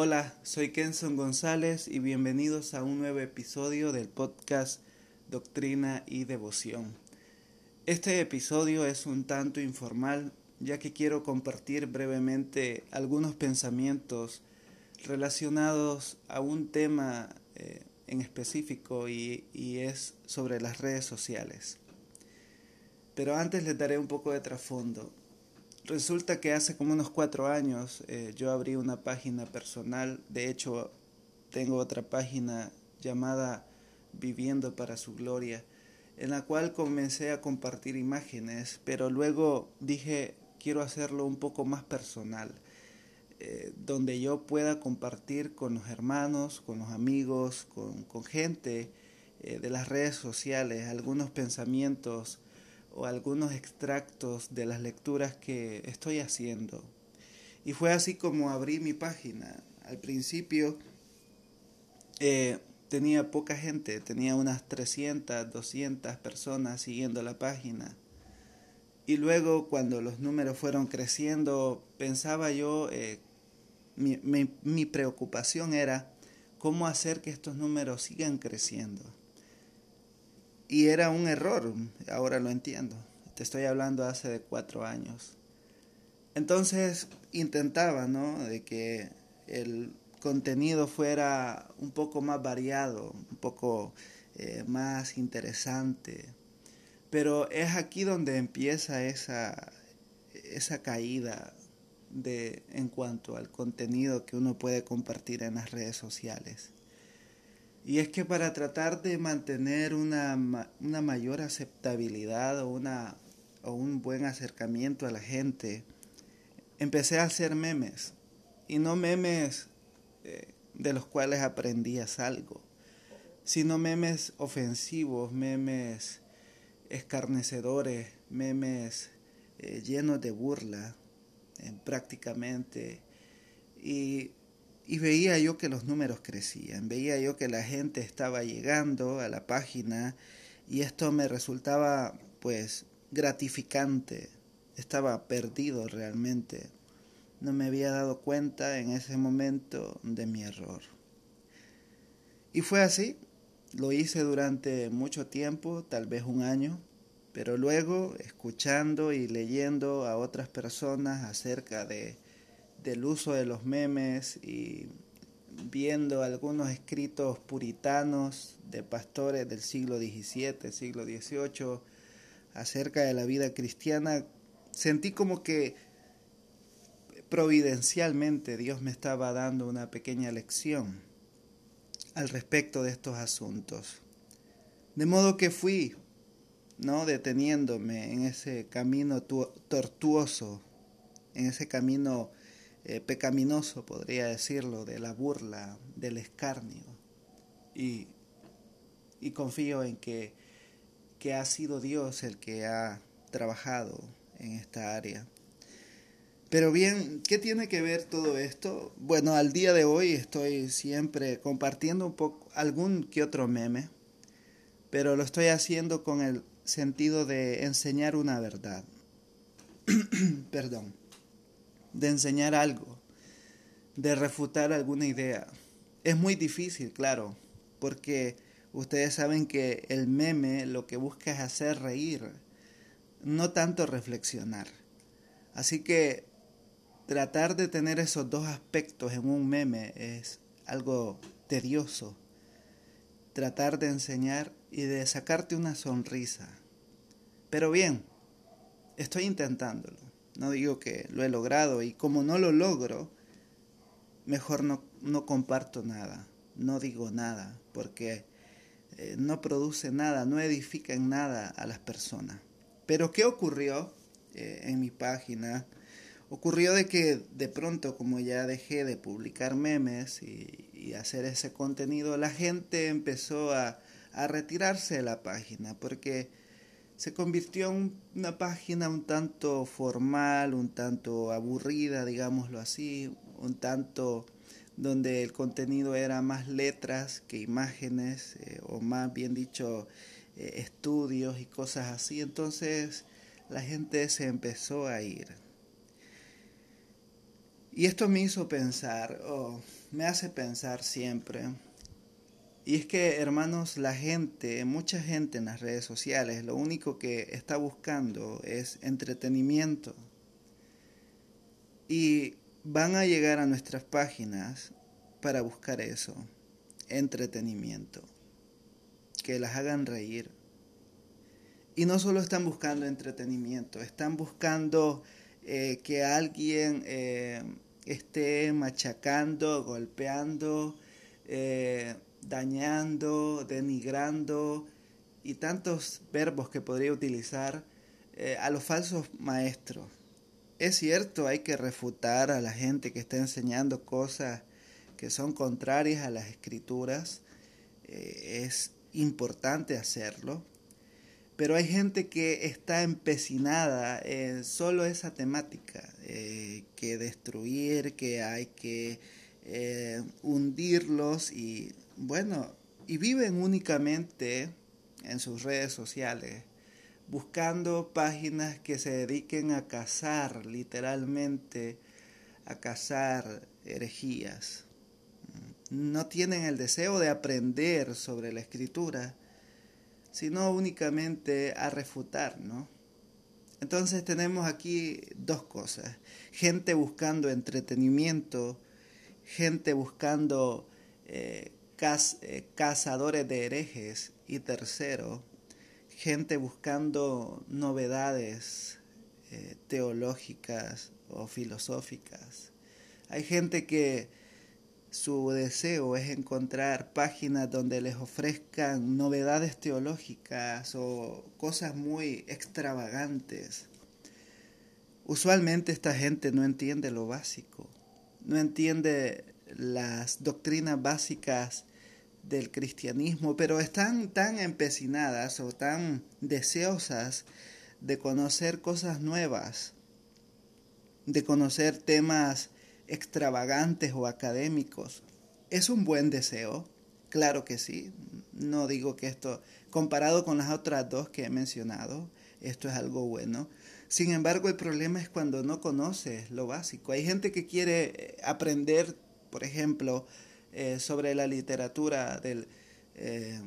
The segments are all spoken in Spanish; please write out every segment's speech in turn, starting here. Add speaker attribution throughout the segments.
Speaker 1: Hola, soy Kenson González y bienvenidos a un nuevo episodio del podcast Doctrina y Devoción. Este episodio es un tanto informal ya que quiero compartir brevemente algunos pensamientos relacionados a un tema eh, en específico y, y es sobre las redes sociales. Pero antes les daré un poco de trasfondo. Resulta que hace como unos cuatro años eh, yo abrí una página personal, de hecho tengo otra página llamada Viviendo para su Gloria, en la cual comencé a compartir imágenes, pero luego dije quiero hacerlo un poco más personal, eh, donde yo pueda compartir con los hermanos, con los amigos, con, gente eh, de las redes sociales algunos pensamientos, o algunos extractos de las lecturas que estoy haciendo. Y fue así como abrí mi página. Al principio eh, tenía poca gente, tenía unas 300, 200 personas siguiendo la página. Y luego cuando los números fueron creciendo, pensaba yo, eh, mi, mi preocupación era cómo hacer que estos números sigan creciendo. Y era un error, ahora lo entiendo. Te estoy hablando hace de cuatro años. Entonces intentaba, ¿no? De que el contenido fuera un poco más variado, un poco eh, más interesante. Pero es aquí donde empieza esa, esa caída de, en cuanto al contenido que uno puede compartir en las redes sociales. Y es que para tratar de mantener una, una mayor aceptabilidad o, una, o un buen acercamiento a la gente, empecé a hacer memes. Y no memes eh, de los cuales aprendías algo, sino memes ofensivos, memes escarnecedores, memes eh, llenos de burla eh, prácticamente. Y y veía yo que los números crecían, veía yo que la gente estaba llegando a la página y esto me resultaba pues gratificante, estaba perdido realmente. No me había dado cuenta en ese momento de mi error. Y fue así, lo hice durante mucho tiempo, tal vez un año, pero luego escuchando y leyendo a otras personas acerca de del uso de los memes y viendo algunos escritos puritanos de pastores del siglo XVII, siglo XVIII, acerca de la vida cristiana, sentí como que providencialmente Dios me estaba dando una pequeña lección al respecto de estos asuntos. De modo que fui, ¿no? deteniéndome en ese camino tortuoso, en ese camino eh, pecaminoso, podría decirlo, de la burla, del escarnio. Y, y confío en que, que ha sido Dios el que ha trabajado en esta área. Pero bien, ¿qué tiene que ver todo esto? Bueno, al día de hoy estoy siempre compartiendo un poco algún que otro meme, pero lo estoy haciendo con el sentido de enseñar una verdad. Perdón de enseñar algo, de refutar alguna idea. Es muy difícil, claro, porque ustedes saben que el meme lo que busca es hacer reír, no tanto reflexionar. Así que tratar de tener esos dos aspectos en un meme es algo tedioso. Tratar de enseñar y de sacarte una sonrisa. Pero bien, estoy intentándolo. No digo que lo he logrado y como no lo logro, mejor no, no comparto nada, no digo nada, porque eh, no produce nada, no edifica en nada a las personas. Pero ¿qué ocurrió eh, en mi página? Ocurrió de que de pronto, como ya dejé de publicar memes y, y hacer ese contenido, la gente empezó a, a retirarse de la página, porque se convirtió en una página un tanto formal, un tanto aburrida, digámoslo así, un tanto donde el contenido era más letras que imágenes, eh, o más bien dicho, eh, estudios y cosas así. Entonces la gente se empezó a ir. Y esto me hizo pensar, oh, me hace pensar siempre. Y es que, hermanos, la gente, mucha gente en las redes sociales, lo único que está buscando es entretenimiento. Y van a llegar a nuestras páginas para buscar eso, entretenimiento, que las hagan reír. Y no solo están buscando entretenimiento, están buscando eh, que alguien eh, esté machacando, golpeando, eh, dañando, denigrando y tantos verbos que podría utilizar a los falsos maestros. Es cierto, hay que refutar a la gente que está enseñando cosas que son contrarias a las escrituras. es importante hacerlo, pero hay gente que está empecinada en solo esa temática, eh, que destruir, que hay que eh, hundirlos y bueno, y viven únicamente en sus redes sociales, buscando páginas que se dediquen a cazar, literalmente, a cazar herejías. No tienen el deseo de aprender sobre la escritura, sino únicamente a refutar, ¿no? Entonces tenemos aquí dos cosas. Gente buscando entretenimiento, gente buscando eh, eh, cazadores de herejes y tercero, gente buscando novedades eh, teológicas o filosóficas. Hay gente que su deseo es encontrar páginas donde les ofrezcan novedades teológicas o cosas muy extravagantes. Usualmente esta gente no entiende lo básico, no entiende las doctrinas básicas del cristianismo, pero están tan empecinadas o tan deseosas de conocer cosas nuevas, de conocer temas extravagantes o académicos. ¿Es un buen deseo? Claro que sí. No digo que esto, comparado con las otras dos que he mencionado, esto es algo bueno. Sin embargo, el problema es cuando no conoces lo básico. Hay gente que quiere eh, aprender, por ejemplo, eh, sobre la literatura del, eh,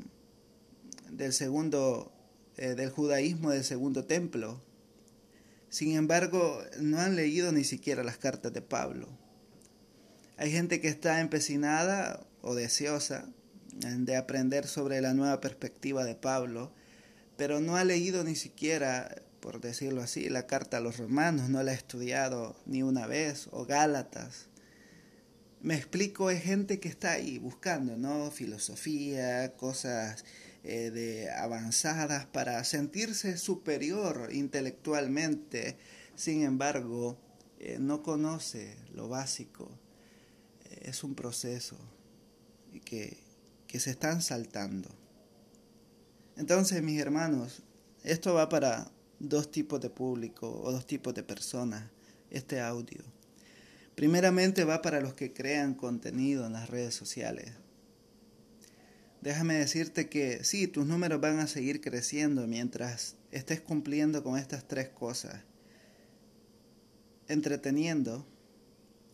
Speaker 1: del segundo, del judaísmo del segundo templo. Sin embargo, no han leído ni siquiera las cartas de Pablo. Hay gente que está empecinada o deseosa de aprender sobre la nueva perspectiva de Pablo, pero no ha leído ni siquiera, por decirlo así, la carta a los romanos, no la ha estudiado ni una vez, o Gálatas. Me explico, es gente que está ahí buscando, ¿no? Filosofía, cosas eh, de avanzadas para sentirse superior intelectualmente. Sin embargo, eh, no conoce lo básico es un proceso que, que se están saltando. Entonces, mis hermanos, esto va para dos tipos de público o dos tipos de personas, este audio. Primeramente va para los que crean contenido en las redes sociales. Déjame decirte que sí, tus números van a seguir creciendo mientras estés cumpliendo con estas tres cosas. Entreteniendo,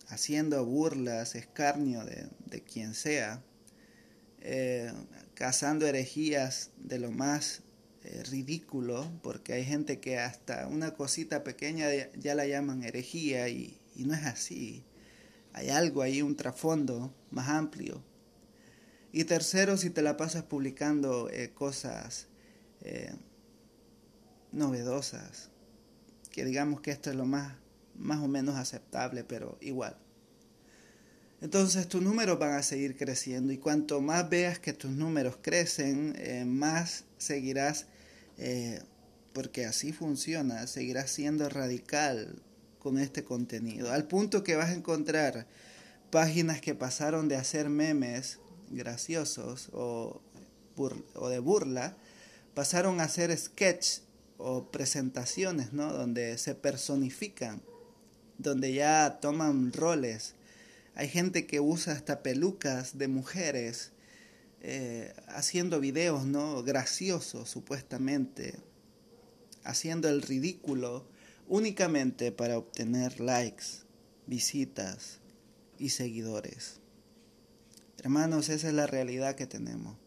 Speaker 1: haciendo burlas, escarnio de, quien sea, eh, cazando herejías de lo más eh, ridículo, porque hay gente que hasta una cosita pequeña ya la llaman herejía y, no es así. Hay algo ahí, un trasfondo más amplio. Y tercero, si te la pasas publicando eh, cosas novedosas, que digamos que esto es lo más más o menos aceptable, pero igual. Entonces tus números van a seguir creciendo y cuanto más veas que tus números crecen, eh, más seguirás, eh, porque así funciona, seguirás siendo radical con este contenido. Al punto que vas a encontrar páginas que pasaron de hacer memes graciosos o, de burla, pasaron a hacer sketch o presentaciones, ¿no? Donde se personifican donde ya toman roles. Hay gente que usa hasta pelucas de mujeres eh, haciendo videos, ¿no? Graciosos, supuestamente, haciendo el ridículo únicamente para obtener likes, visitas y seguidores. Hermanos, esa es la realidad que tenemos.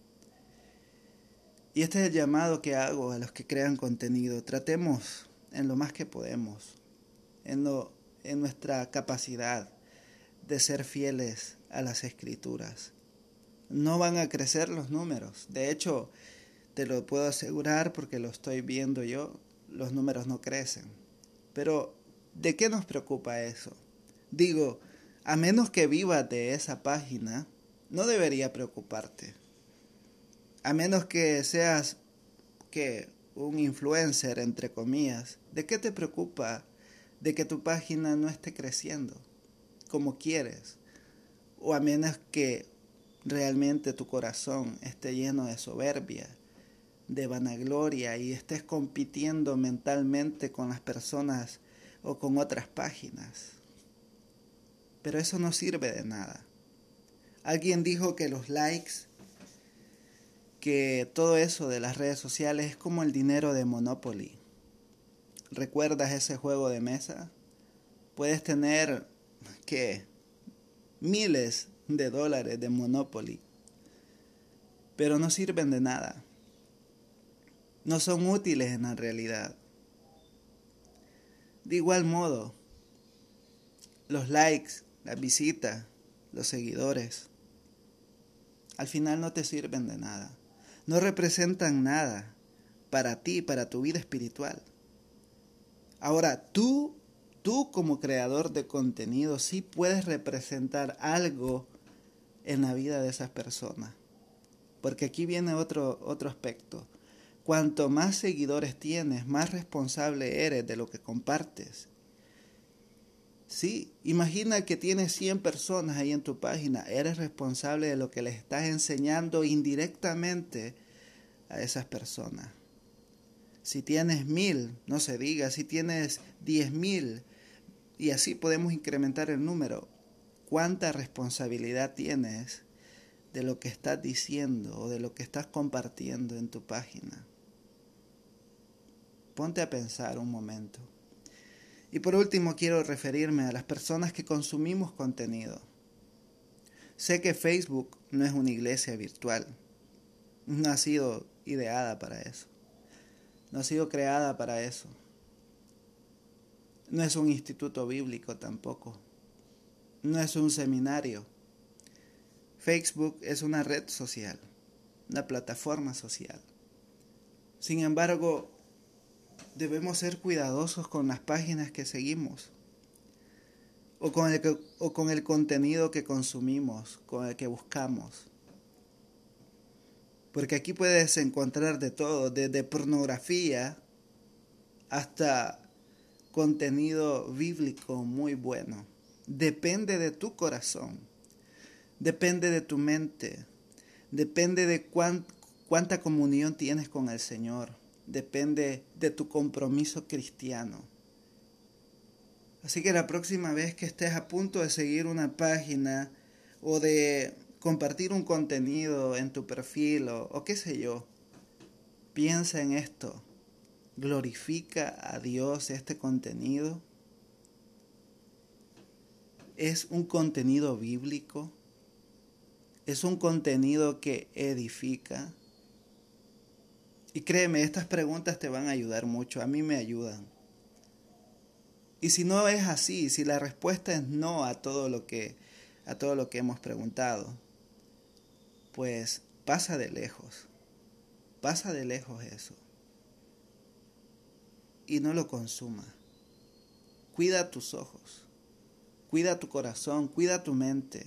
Speaker 1: Y este es el llamado que hago a los que crean contenido. Tratemos en lo más que podemos, en, lo, en nuestra capacidad de ser fieles a las escrituras. No van a crecer los números. De hecho, te lo puedo asegurar porque lo estoy viendo yo, los números no crecen. Pero, ¿de qué nos preocupa eso? Digo, a menos que vivas de esa página, no debería preocuparte. A menos que seas que un influencer entre comillas, ¿de qué te preocupa de que tu página no esté creciendo como quieres? O a menos que realmente tu corazón esté lleno de soberbia, de vanagloria y estés compitiendo mentalmente con las personas o con otras páginas. Pero eso no sirve de nada. Alguien dijo que los likes, que todo eso de las redes sociales es como el dinero de Monopoly. ¿Recuerdas ese juego de mesa? Puedes tener, ¿qué? Miles de dólares de Monopoly. Pero no sirven de nada. No son útiles en la realidad. De igual modo, los likes, las visitas, los seguidores, al final no te sirven de nada. No representan nada para ti, para tu vida espiritual. Ahora, tú, tú como creador de contenido, sí puedes representar algo en la vida de esas personas. Porque aquí viene otro, otro aspecto. Cuanto más seguidores tienes, más responsable eres de lo que compartes Sí, imagina que tienes 100 personas ahí en tu página, eres responsable de lo que les estás enseñando indirectamente a esas personas. Si tienes mil, no se diga, si tienes diez mil, y así podemos incrementar el número, ¿cuánta responsabilidad tienes de lo que estás diciendo o de lo que estás compartiendo en tu página? Ponte a pensar un momento. Y por último quiero referirme a las personas que consumimos contenido. Sé que Facebook no es una iglesia virtual. No ha sido ideada para eso. No ha sido creada para eso. No es un instituto bíblico tampoco. No es un seminario. Facebook es una red social, una plataforma social. Sin embargo, debemos ser cuidadosos con las páginas que seguimos o con, el, o con el contenido que consumimos, con el que buscamos. Porque aquí puedes encontrar de todo, desde pornografía hasta contenido bíblico muy bueno. Depende de tu corazón, depende de tu mente, depende de cuánta comunión tienes con el Señor depende de tu compromiso cristiano. Así que la próxima vez que estés a punto de seguir una página o de compartir un contenido en tu perfil o, qué sé yo, piensa en esto. ¿Glorifica a Dios este contenido? ¿Es un contenido bíblico? ¿Es un contenido que edifica? Y créeme, estas preguntas te van a ayudar mucho, a mí me ayudan. Y si no es así, si la respuesta es no a todo lo que a todo lo que hemos preguntado, pues pasa de lejos. Pasa de lejos eso. Y no lo consuma. Cuida tus ojos. Cuida tu corazón, cuida tu mente.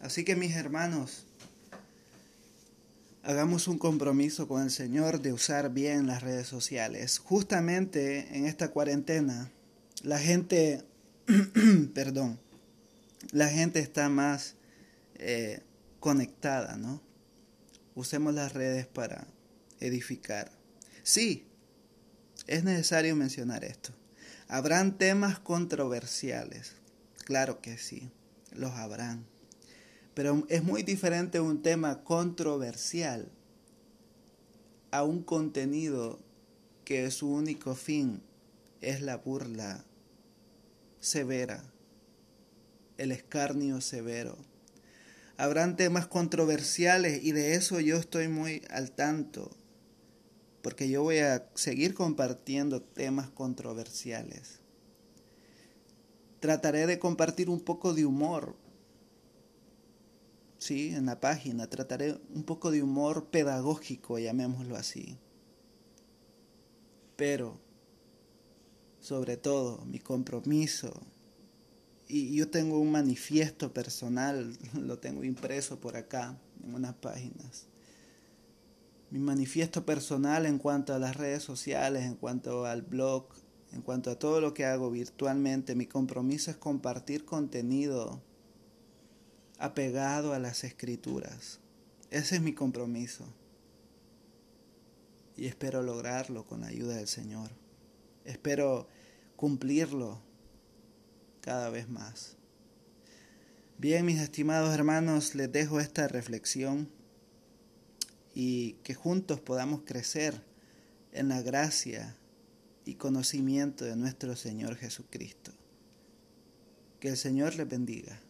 Speaker 1: Así que mis hermanos, hagamos un compromiso con el Señor de usar bien las redes sociales. Justamente en esta cuarentena, la gente, perdón, la gente está más eh, conectada, ¿no? Usemos las redes para edificar. Sí, es necesario mencionar esto. Habrán temas controversiales. Claro que sí, los habrán. Pero es muy diferente un tema controversial a un contenido que su único fin es la burla severa, el escarnio severo, Habrán temas controversiales y de eso yo estoy muy al tanto, porque yo voy a seguir compartiendo temas controversiales. Trataré de compartir un poco de humor, sí, en la página, trataré un poco de humor pedagógico, llamémoslo así. Pero, sobre todo, mi compromiso y yo tengo un manifiesto personal, lo tengo impreso por acá en unas páginas. Mi manifiesto personal en cuanto a las redes sociales, en cuanto al blog, en cuanto a todo lo que hago virtualmente, mi compromiso es compartir contenido apegado a las escrituras. Ese es mi compromiso. Y espero lograrlo con la ayuda del Señor. Espero cumplirlo cada vez más. Bien, mis estimados hermanos, les dejo esta reflexión y que juntos podamos crecer en la gracia y conocimiento de nuestro Señor Jesucristo. Que el Señor les bendiga.